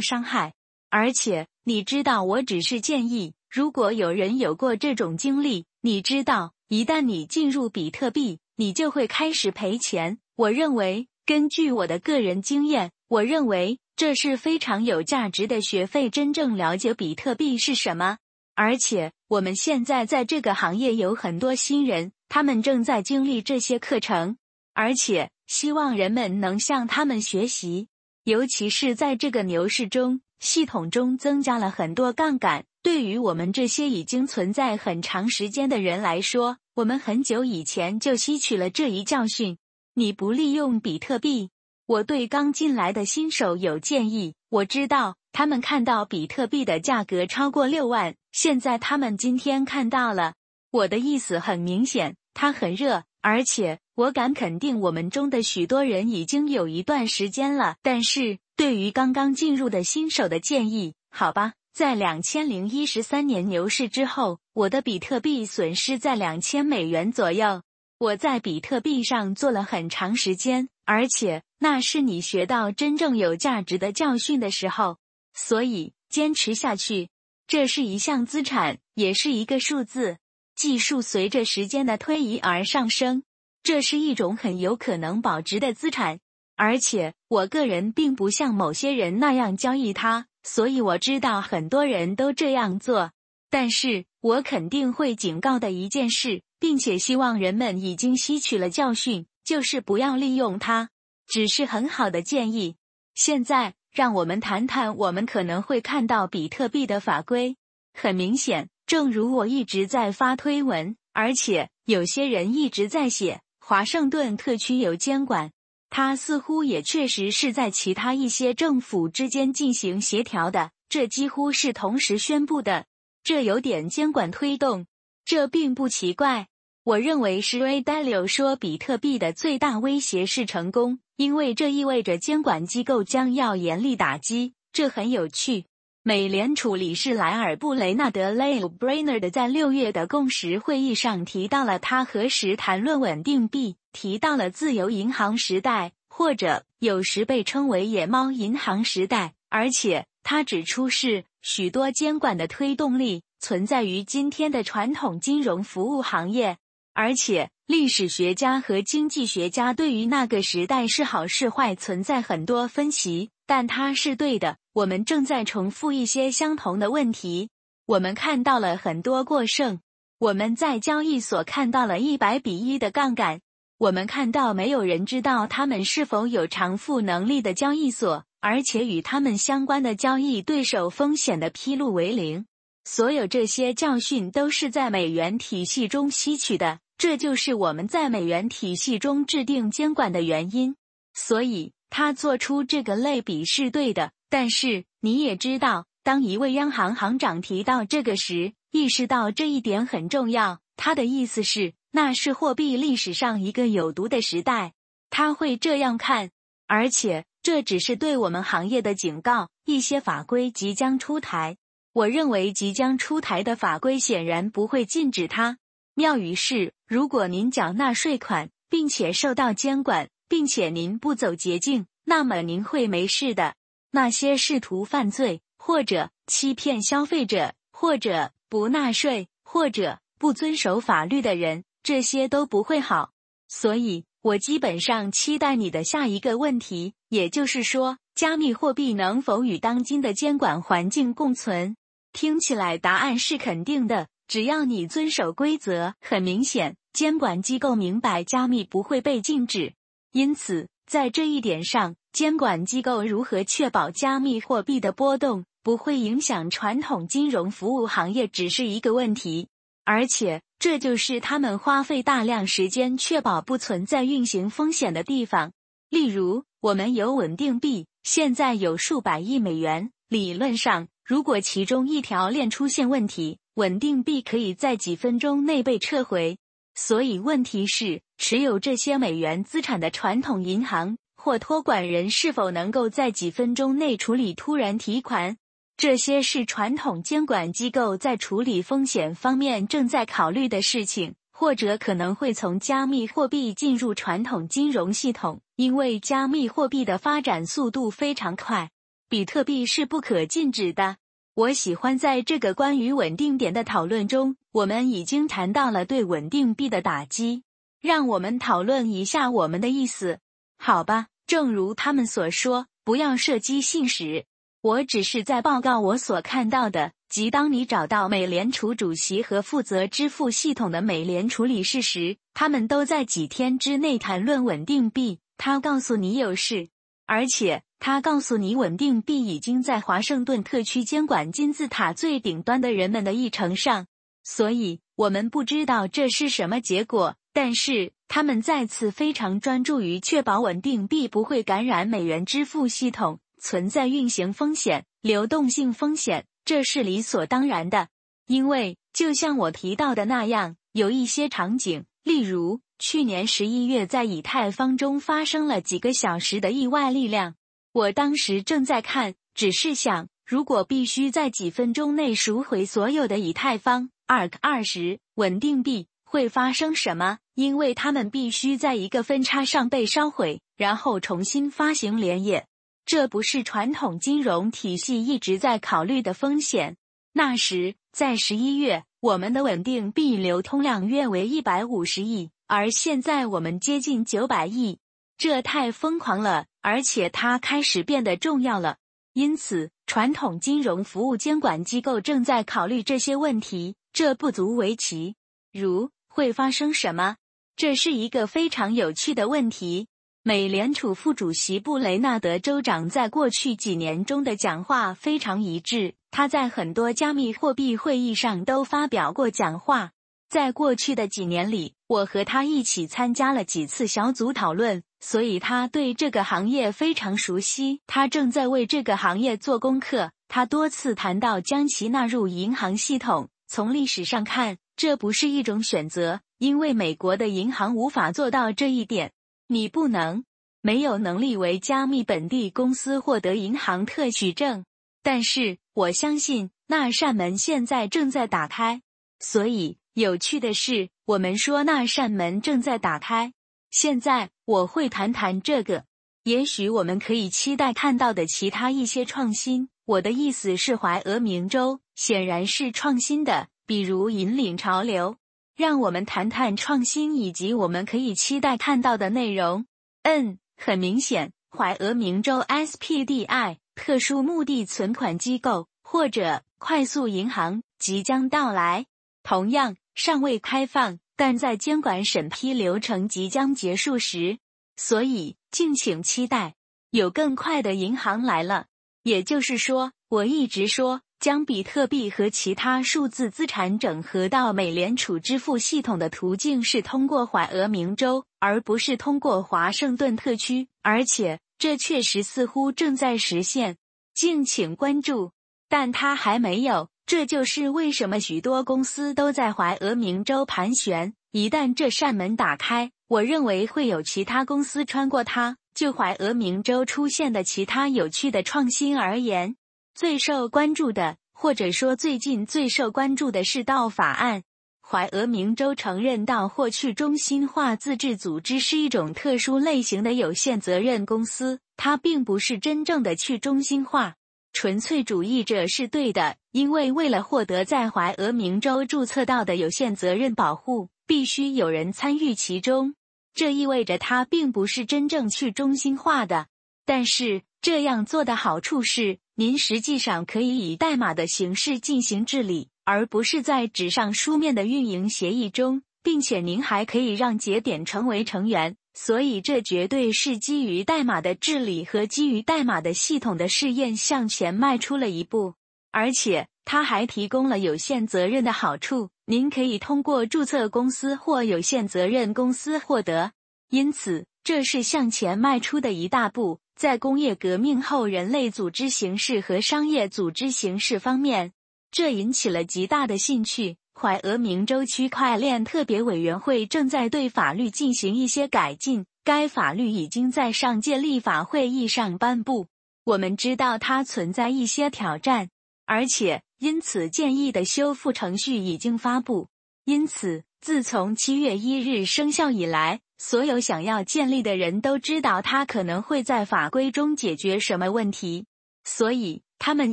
伤害，而且你知道我只是建议，如果有人有过这种经历，你知道一旦你进入比特币，你就会开始赔钱。我认为，根据我的个人经验，我认为这是非常有价值的学费。真正了解比特币是什么，而且我们现在在这个行业有很多新人。他们正在经历这些课程，而且希望人们能向他们学习。尤其是在这个牛市中，系统中增加了很多杠杆。对于我们这些已经存在很长时间的人来说，我们很久以前就吸取了这一教训。你不利用比特币，我对刚进来的新手有建议。我知道他们看到比特币的价格超过六万，现在他们今天看到了。我的意思很明显。它很热，而且我敢肯定，我们中的许多人已经有一段时间了。但是对于刚刚进入的新手的建议，好吧，在两千零一十三年牛市之后，我的比特币损失在两千美元左右。我在比特币上做了很长时间，而且那是你学到真正有价值的教训的时候。所以坚持下去，这是一项资产，也是一个数字。技术随着时间的推移而上升，这是一种很有可能保值的资产。而且，我个人并不像某些人那样交易它，所以我知道很多人都这样做。但是我肯定会警告的一件事，并且希望人们已经吸取了教训，就是不要利用它。只是很好的建议。现在，让我们谈谈我们可能会看到比特币的法规。很明显。正如我一直在发推文，而且有些人一直在写，华盛顿特区有监管，它似乎也确实是在其他一些政府之间进行协调的，这几乎是同时宣布的。这有点监管推动，这并不奇怪。我认为是 Ray Dalio 说，比特币的最大威胁是成功，因为这意味着监管机构将要严厉打击。这很有趣。美联储理事莱尔布雷纳德 （Lael Brainerd） 在六月的共识会议上提到了他何时谈论稳定币，提到了自由银行时代，或者有时被称为野猫银行时代。而且他指出，是许多监管的推动力存在于今天的传统金融服务行业。而且历史学家和经济学家对于那个时代是好是坏存在很多分歧。但他是对的。我们正在重复一些相同的问题。我们看到了很多过剩。我们在交易所看到了一百比一的杠杆。我们看到没有人知道他们是否有偿付能力的交易所，而且与他们相关的交易对手风险的披露为零。所有这些教训都是在美元体系中吸取的。这就是我们在美元体系中制定监管的原因。所以。他做出这个类比是对的，但是你也知道，当一位央行行长提到这个时，意识到这一点很重要。他的意思是，那是货币历史上一个有毒的时代。他会这样看，而且这只是对我们行业的警告。一些法规即将出台，我认为即将出台的法规显然不会禁止它。妙语是，如果您缴纳税款，并且受到监管。并且您不走捷径，那么您会没事的。那些试图犯罪或者欺骗消费者，或者不纳税，或者不遵守法律的人，这些都不会好。所以，我基本上期待你的下一个问题，也就是说，加密货币能否与当今的监管环境共存？听起来答案是肯定的，只要你遵守规则。很明显，监管机构明白加密不会被禁止。因此，在这一点上，监管机构如何确保加密货币的波动不会影响传统金融服务行业，只是一个问题。而且，这就是他们花费大量时间确保不存在运行风险的地方。例如，我们有稳定币，现在有数百亿美元。理论上，如果其中一条链出现问题，稳定币可以在几分钟内被撤回。所以，问题是。持有这些美元资产的传统银行，或托管人是否能够在几分钟内处理突然提款。这些是传统监管机构在处理风险方面正在考虑的事情，或者可能会从加密货币进入传统金融系统，因为加密货币的发展速度非常快。比特币是不可禁止的。我喜欢在这个关于稳定点的讨论中，我们已经谈到了对稳定币的打击。让我们讨论一下我们的意思，好吧？正如他们所说，不要射击信使。我只是在报告我所看到的，即当你找到美联储主席和负责支付系统的美联储理事时，他们都在几天之内谈论稳定币。他告诉你有事，而且他告诉你稳定币已经在华盛顿特区监管金字塔最顶端的人们的议程上。所以，我们不知道这是什么结果，但是他们再次非常专注于确保稳定币不会感染美元支付系统。存在运行风险、流动性风险，这是理所当然的。因为就像我提到的那样，有一些场景，例如去年十一月在以太坊中发生了几个小时的意外力量。我当时正在看，只是想，如果必须在几分钟内赎回所有的以太坊 ARK 二十稳定币，会发生什么？因为它们必须在一个分叉上被烧毁，然后重新发行连夜。这不是传统金融体系一直在考虑的风险。那时，在十一月，我们的稳定币流通量约为一百五十亿，而现在我们接近九百亿。这太疯狂了，而且它开始变得重要了。因此，传统金融服务监管机构正在考虑这些问题。这不足为奇。如会发生什么？这是一个非常有趣的问题。美联储副主席布雷纳德州长在过去几年中的讲话非常一致。他在很多加密货币会议上都发表过讲话。在过去的几年里，我和他一起参加了几次小组讨论，所以他对这个行业非常熟悉。他正在为这个行业做功课。他多次谈到将其纳入银行系统。从历史上看，这不是一种选择，因为美国的银行无法做到这一点。你不能没有能力为加密本地公司获得银行特许证，但是我相信那扇门现在正在打开。所以有趣的是，我们说那扇门正在打开。现在我会谈谈这个，也许我们可以期待看到的其他一些创新。我的意思是，怀俄明州显然是创新的，比如引领潮流。让我们谈谈创新以及我们可以期待看到的内容。嗯，很明显，怀俄明州 SPDI 特殊目的存款机构或者快速银行即将到来。同样尚未开放，但在监管审批流程即将结束时，所以敬请期待，有更快的银行来了。也就是说，我一直说。将比特币和其他数字资产整合到美联储支付系统的途径是通过怀俄明州，而不是通过华盛顿特区。而且，这确实似乎正在实现。敬请关注，但它还没有。这就是为什么许多公司都在怀俄明州盘旋。一旦这扇门打开，我认为会有其他公司穿过它。就怀俄明州出现的其他有趣的创新而言。最受关注的，或者说最近最受关注的是道法案。怀俄明州承认到或去中心化自治组织是一种特殊类型的有限责任公司，它并不是真正的去中心化。纯粹主义者是对的，因为为了获得在怀俄明州注册到的有限责任保护，必须有人参与其中。这意味着它并不是真正去中心化的。但是这样做的好处是。您实际上可以以代码的形式进行治理，而不是在纸上书面的运营协议中，并且您还可以让节点成为成员。所以，这绝对是基于代码的治理和基于代码的系统的试验向前迈出了一步。而且，它还提供了有限责任的好处，您可以通过注册公司或有限责任公司获得。因此，这是向前迈出的一大步。在工业革命后，人类组织形式和商业组织形式方面，这引起了极大的兴趣。怀俄明州区块链特别委员会正在对法律进行一些改进，该法律已经在上届立法会议上颁布。我们知道它存在一些挑战，而且因此建议的修复程序已经发布。因此，自从七月一日生效以来，所有想要建立的人都知道它可能会在法规中解决什么问题，所以他们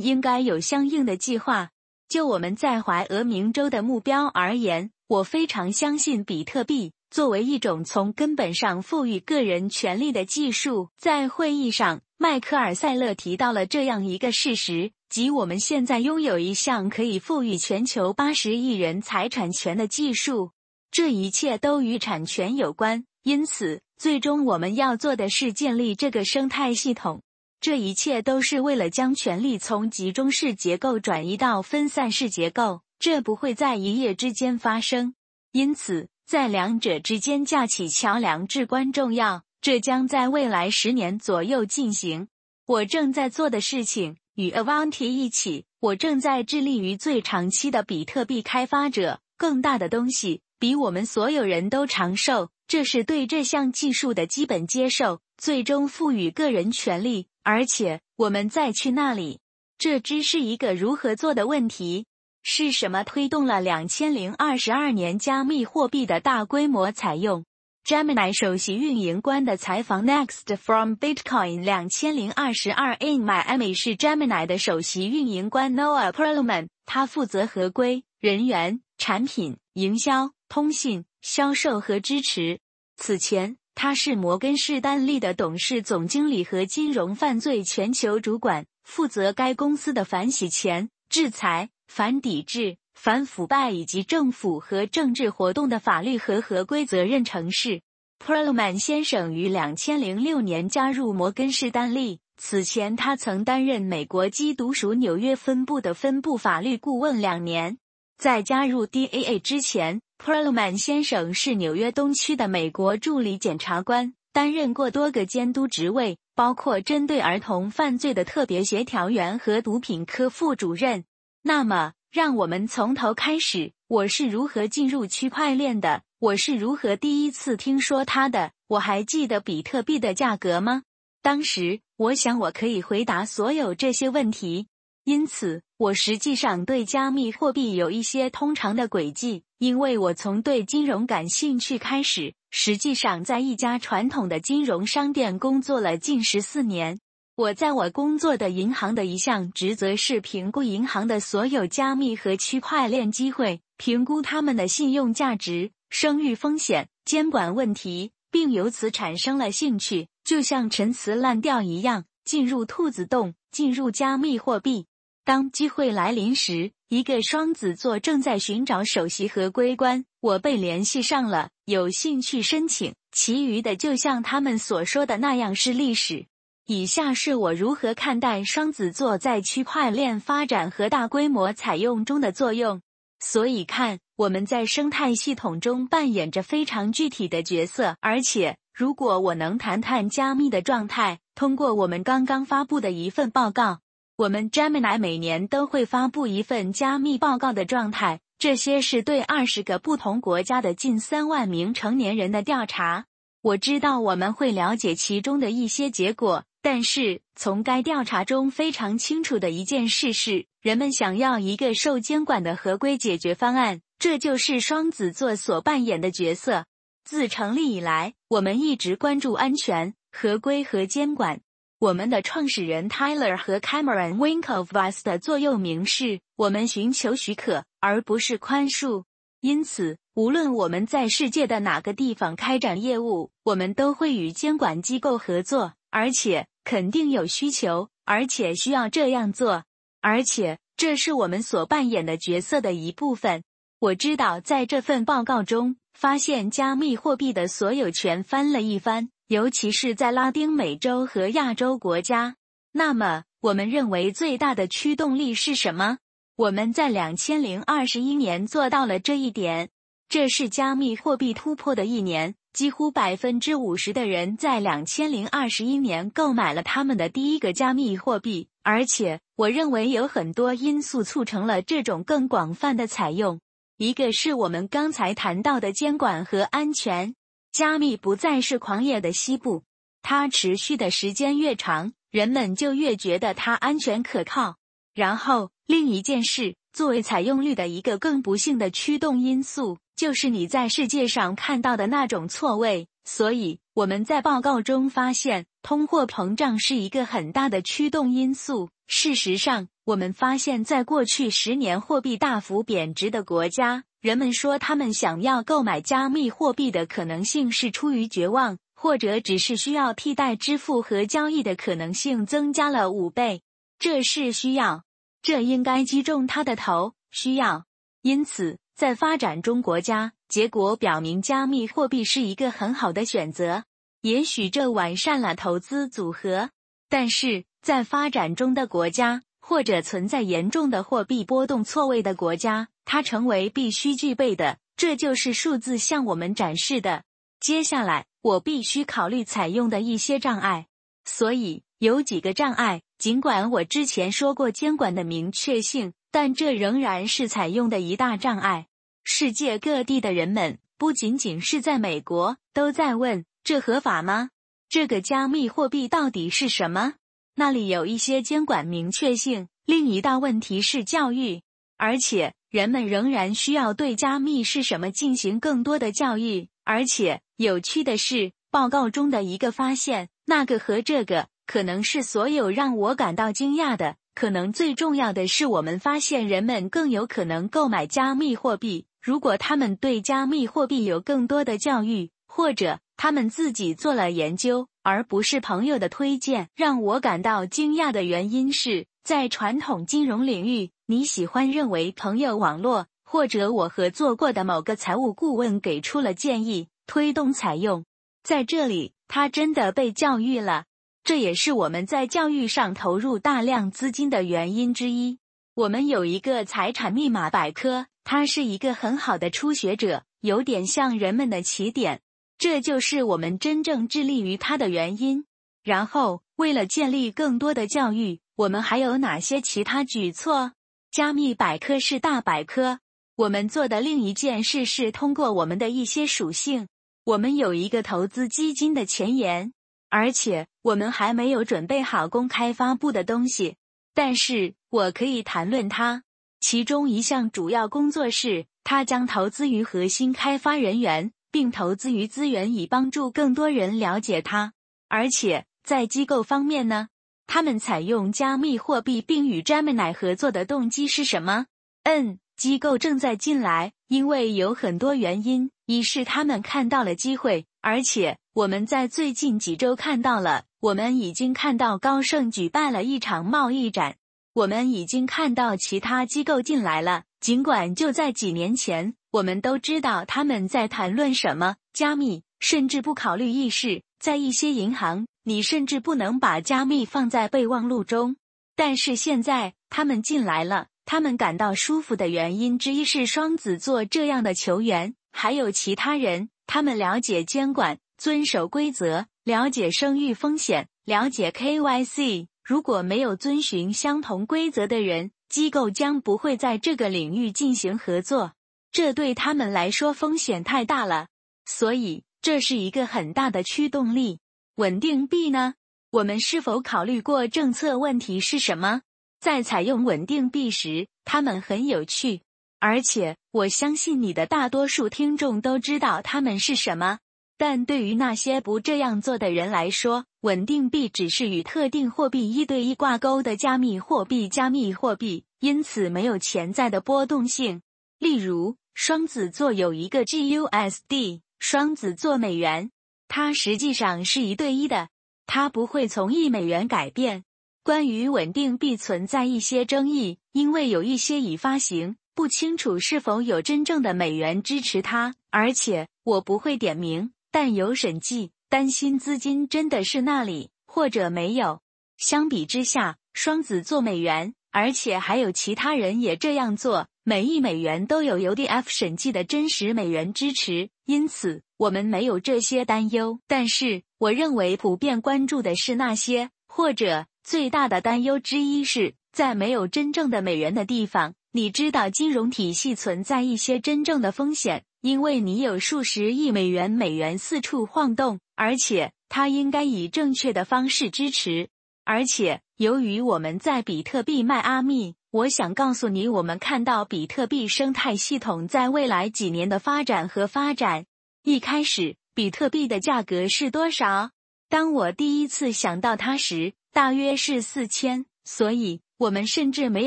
应该有相应的计划。就我们在怀俄明州的目标而言，我非常相信比特币作为一种从根本上赋予个人权利的技术。在会议上，迈克尔·塞勒提到了这样一个事实，即我们现在拥有一项可以赋予全球八十亿人财产权的技术。这一切都与产权有关，因此，最终我们要做的是建立这个生态系统。这一切都是为了将权力从集中式结构转移到分散式结构，这不会在一夜之间发生。因此，在两者之间架起桥梁至关重要。这将在未来十年左右进行。我正在做的事情与 Avanti 一起，我正在致力于最长期的比特币开发者，更大的东西比我们所有人都长寿。这是对这项技术的基本接受，最终赋予个人权利。而且我们再去那里，这只是一个如何做的问题。是什么推动了两千零二十二年加密货币的大规模采用？Gemini 首席运营官的采访。Next from Bitcoin 两千零二十二 in Miami 是 Gemini 的首席运营官 Noah Perlman，他负责合规、人员、产品、营销、通信、销售和支持。此前。他是摩根士丹利的董事总经理和金融犯罪全球主管，负责该公司的反洗钱、制裁、反抵制、反腐败以及政府和政治活动的法律和合规责任城市。Perlman 先生于两千零六年加入摩根士丹利，此前他曾担任美国基督属纽约分部的分部法律顾问两年。在加入 DAA 之前。Perlman 先生是纽约东区的美国助理检察官，担任过多个监督职位，包括针对儿童犯罪的特别协调员和毒品科副主任。那么，让我们从头开始。我是如何进入区块链的？我是如何第一次听说它的？我还记得比特币的价格吗？当时，我想我可以回答所有这些问题。因此，我实际上对加密货币有一些通常的轨迹，因为我从对金融感兴趣开始。实际上，在一家传统的金融商店工作了近十四年。我在我工作的银行的一项职责是评估银行的所有加密和区块链机会，评估他们的信用价值、声誉风险、监管问题，并由此产生了兴趣，就像陈词滥调一样，进入兔子洞，进入加密货币。当机会来临时，一个双子座正在寻找首席合规官，我被联系上了，有兴趣申请。其余的就像他们所说的那样是历史。以下是我如何看待双子座在区块链发展和大规模采用中的作用。所以看，我们在生态系统中扮演着非常具体的角色。而且，如果我能谈谈加密的状态，通过我们刚刚发布的一份报告。我们 Gemini 每年都会发布一份加密报告的状态，这些是对二十个不同国家的近三万名成年人的调查。我知道我们会了解其中的一些结果，但是从该调查中非常清楚的一件事是，人们想要一个受监管的合规解决方案，这就是双子座所扮演的角色。自成立以来，我们一直关注安全、合规和监管。我们的创始人 Tyler 和 Cameron Winklevoss 的座右铭是：“我们寻求许可，而不是宽恕。”因此，无论我们在世界的哪个地方开展业务，我们都会与监管机构合作，而且肯定有需求，而且需要这样做，而且这是我们所扮演的角色的一部分。我知道，在这份报告中，发现加密货币的所有权翻了一番。尤其是在拉丁美洲和亚洲国家，那么我们认为最大的驱动力是什么？我们在两千零二十一年做到了这一点，这是加密货币突破的一年。几乎百分之五十的人在两千零二十一年购买了他们的第一个加密货币，而且我认为有很多因素促成了这种更广泛的采用。一个是我们刚才谈到的监管和安全。加密不再是狂野的西部，它持续的时间越长，人们就越觉得它安全可靠。然后，另一件事，作为采用率的一个更不幸的驱动因素，就是你在世界上看到的那种错位。所以，我们在报告中发现，通货膨胀是一个很大的驱动因素。事实上，我们发现，在过去十年货币大幅贬值的国家。人们说，他们想要购买加密货币的可能性是出于绝望，或者只是需要替代支付和交易的可能性增加了五倍。这是需要，这应该击中他的头。需要。因此，在发展中国家，结果表明加密货币是一个很好的选择。也许这完善了投资组合，但是在发展中的国家。或者存在严重的货币波动错位的国家，它成为必须具备的。这就是数字向我们展示的。接下来，我必须考虑采用的一些障碍。所以有几个障碍，尽管我之前说过监管的明确性，但这仍然是采用的一大障碍。世界各地的人们，不仅仅是在美国，都在问：这合法吗？这个加密货币到底是什么？那里有一些监管明确性。另一大问题是教育，而且人们仍然需要对加密是什么进行更多的教育。而且有趣的是，报告中的一个发现，那个和这个可能是所有让我感到惊讶的。可能最重要的是，我们发现人们更有可能购买加密货币，如果他们对加密货币有更多的教育，或者他们自己做了研究。而不是朋友的推荐，让我感到惊讶的原因是在传统金融领域，你喜欢认为朋友网络或者我合作过的某个财务顾问给出了建议，推动采用。在这里，他真的被教育了，这也是我们在教育上投入大量资金的原因之一。我们有一个财产密码百科，它是一个很好的初学者，有点像人们的起点。这就是我们真正致力于它的原因。然后，为了建立更多的教育，我们还有哪些其他举措？加密百科是大百科。我们做的另一件事是通过我们的一些属性。我们有一个投资基金的前沿，而且我们还没有准备好公开发布的东西。但是我可以谈论它。其中一项主要工作是，它将投资于核心开发人员。并投资于资源，以帮助更多人了解它。而且在机构方面呢，他们采用加密货币并与 Gemini 合作的动机是什么？嗯，机构正在进来，因为有很多原因。一是他们看到了机会，而且我们在最近几周看到了。我们已经看到高盛举办了一场贸易展，我们已经看到其他机构进来了。尽管就在几年前。我们都知道他们在谈论什么加密，甚至不考虑意识。在一些银行，你甚至不能把加密放在备忘录中。但是现在他们进来了，他们感到舒服的原因之一是双子座这样的球员，还有其他人。他们了解监管，遵守规则，了解声誉风险，了解 KYC。如果没有遵循相同规则的人，机构将不会在这个领域进行合作。这对他们来说风险太大了，所以这是一个很大的驱动力。稳定币呢？我们是否考虑过政策问题是什么？在采用稳定币时，它们很有趣，而且我相信你的大多数听众都知道它们是什么。但对于那些不这样做的人来说，稳定币只是与特定货币一对一挂钩的加密货币，加密货币因此没有潜在的波动性，例如。双子座有一个 GUSD，双子座美元，它实际上是一对一的，它不会从一美元改变。关于稳定币存在一些争议，因为有一些已发行，不清楚是否有真正的美元支持它。而且我不会点名，但有审计担心资金真的是那里或者没有。相比之下，双子座美元，而且还有其他人也这样做。每一美元都有 UDF 审计的真实美元支持，因此我们没有这些担忧。但是，我认为普遍关注的是那些，或者最大的担忧之一是在没有真正的美元的地方，你知道金融体系存在一些真正的风险，因为你有数十亿美元美元四处晃动，而且它应该以正确的方式支持。而且，由于我们在比特币迈阿密，我想告诉你，我们看到比特币生态系统在未来几年的发展和发展。一开始，比特币的价格是多少？当我第一次想到它时，大约是四千。所以，我们甚至没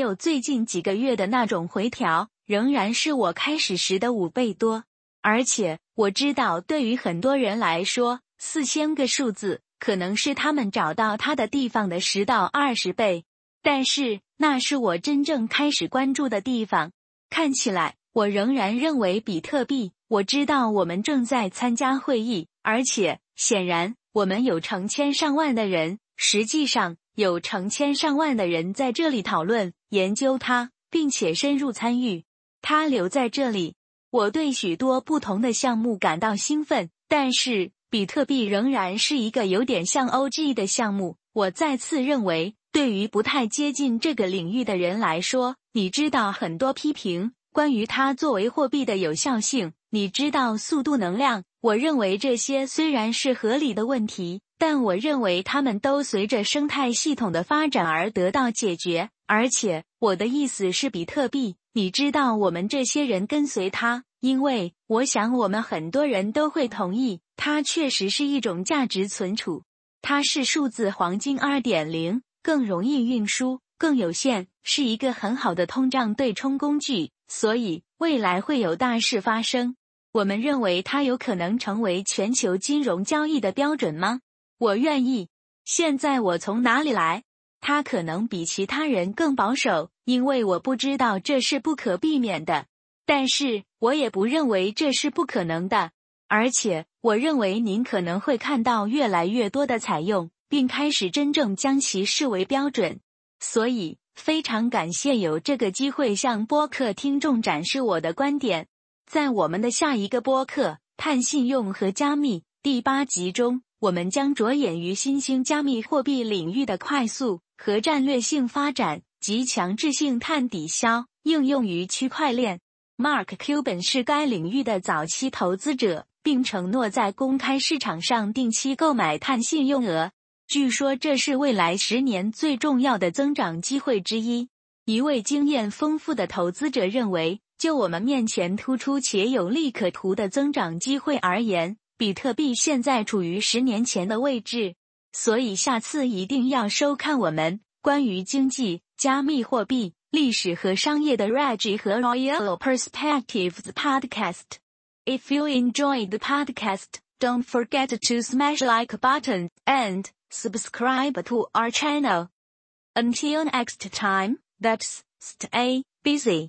有最近几个月的那种回调，仍然是我开始时的五倍多。而且我知道，对于很多人来说，四千个数字可能是他们找到它的地方的十到二十倍。但是那是我真正开始关注的地方。看起来，我仍然认为比特币。我知道我们正在参加会议，而且显然我们有成千上万的人。实际上，有成千上万的人在这里讨论、研究它，并且深入参与。它留在这里。我对许多不同的项目感到兴奋，但是比特币仍然是一个有点像 OG 的项目。我再次认为，对于不太接近这个领域的人来说，你知道很多批评关于它作为货币的有效性。你知道速度能量。我认为这些虽然是合理的问题，但我认为它们都随着生态系统的发展而得到解决。而且我的意思是，比特币。你知道我们这些人跟随它，因为我想我们很多人都会同意，它确实是一种价值存储。它是数字黄金二点零，更容易运输，更有限，是一个很好的通胀对冲工具。所以未来会有大事发生。我们认为它有可能成为全球金融交易的标准吗？我愿意。现在我从哪里来？他可能比其他人更保守，因为我不知道这是不可避免的，但是我也不认为这是不可能的。而且，我认为您可能会看到越来越多的采用，并开始真正将其视为标准。所以，非常感谢有这个机会向播客听众展示我的观点。在我们的下一个播客《碳信用和加密》第八集中，我们将着眼于新兴加密货币领域的快速。和战略性发展及强制性碳抵消应用于区块链。Mark Cuban 是该领域的早期投资者，并承诺在公开市场上定期购买碳信用额。据说这是未来十年最重要的增长机会之一。一位经验丰富的投资者认为，就我们面前突出且有利可图的增长机会而言，比特币现在处于十年前的位置。所以下次一定要收看我们关于经济、加密货币、历史和商业的 Reg 和 Royal Perspectives podcast. If you enjoyed the podcast, don't forget to smash like button and subscribe to our channel. Until next time, that's stay busy.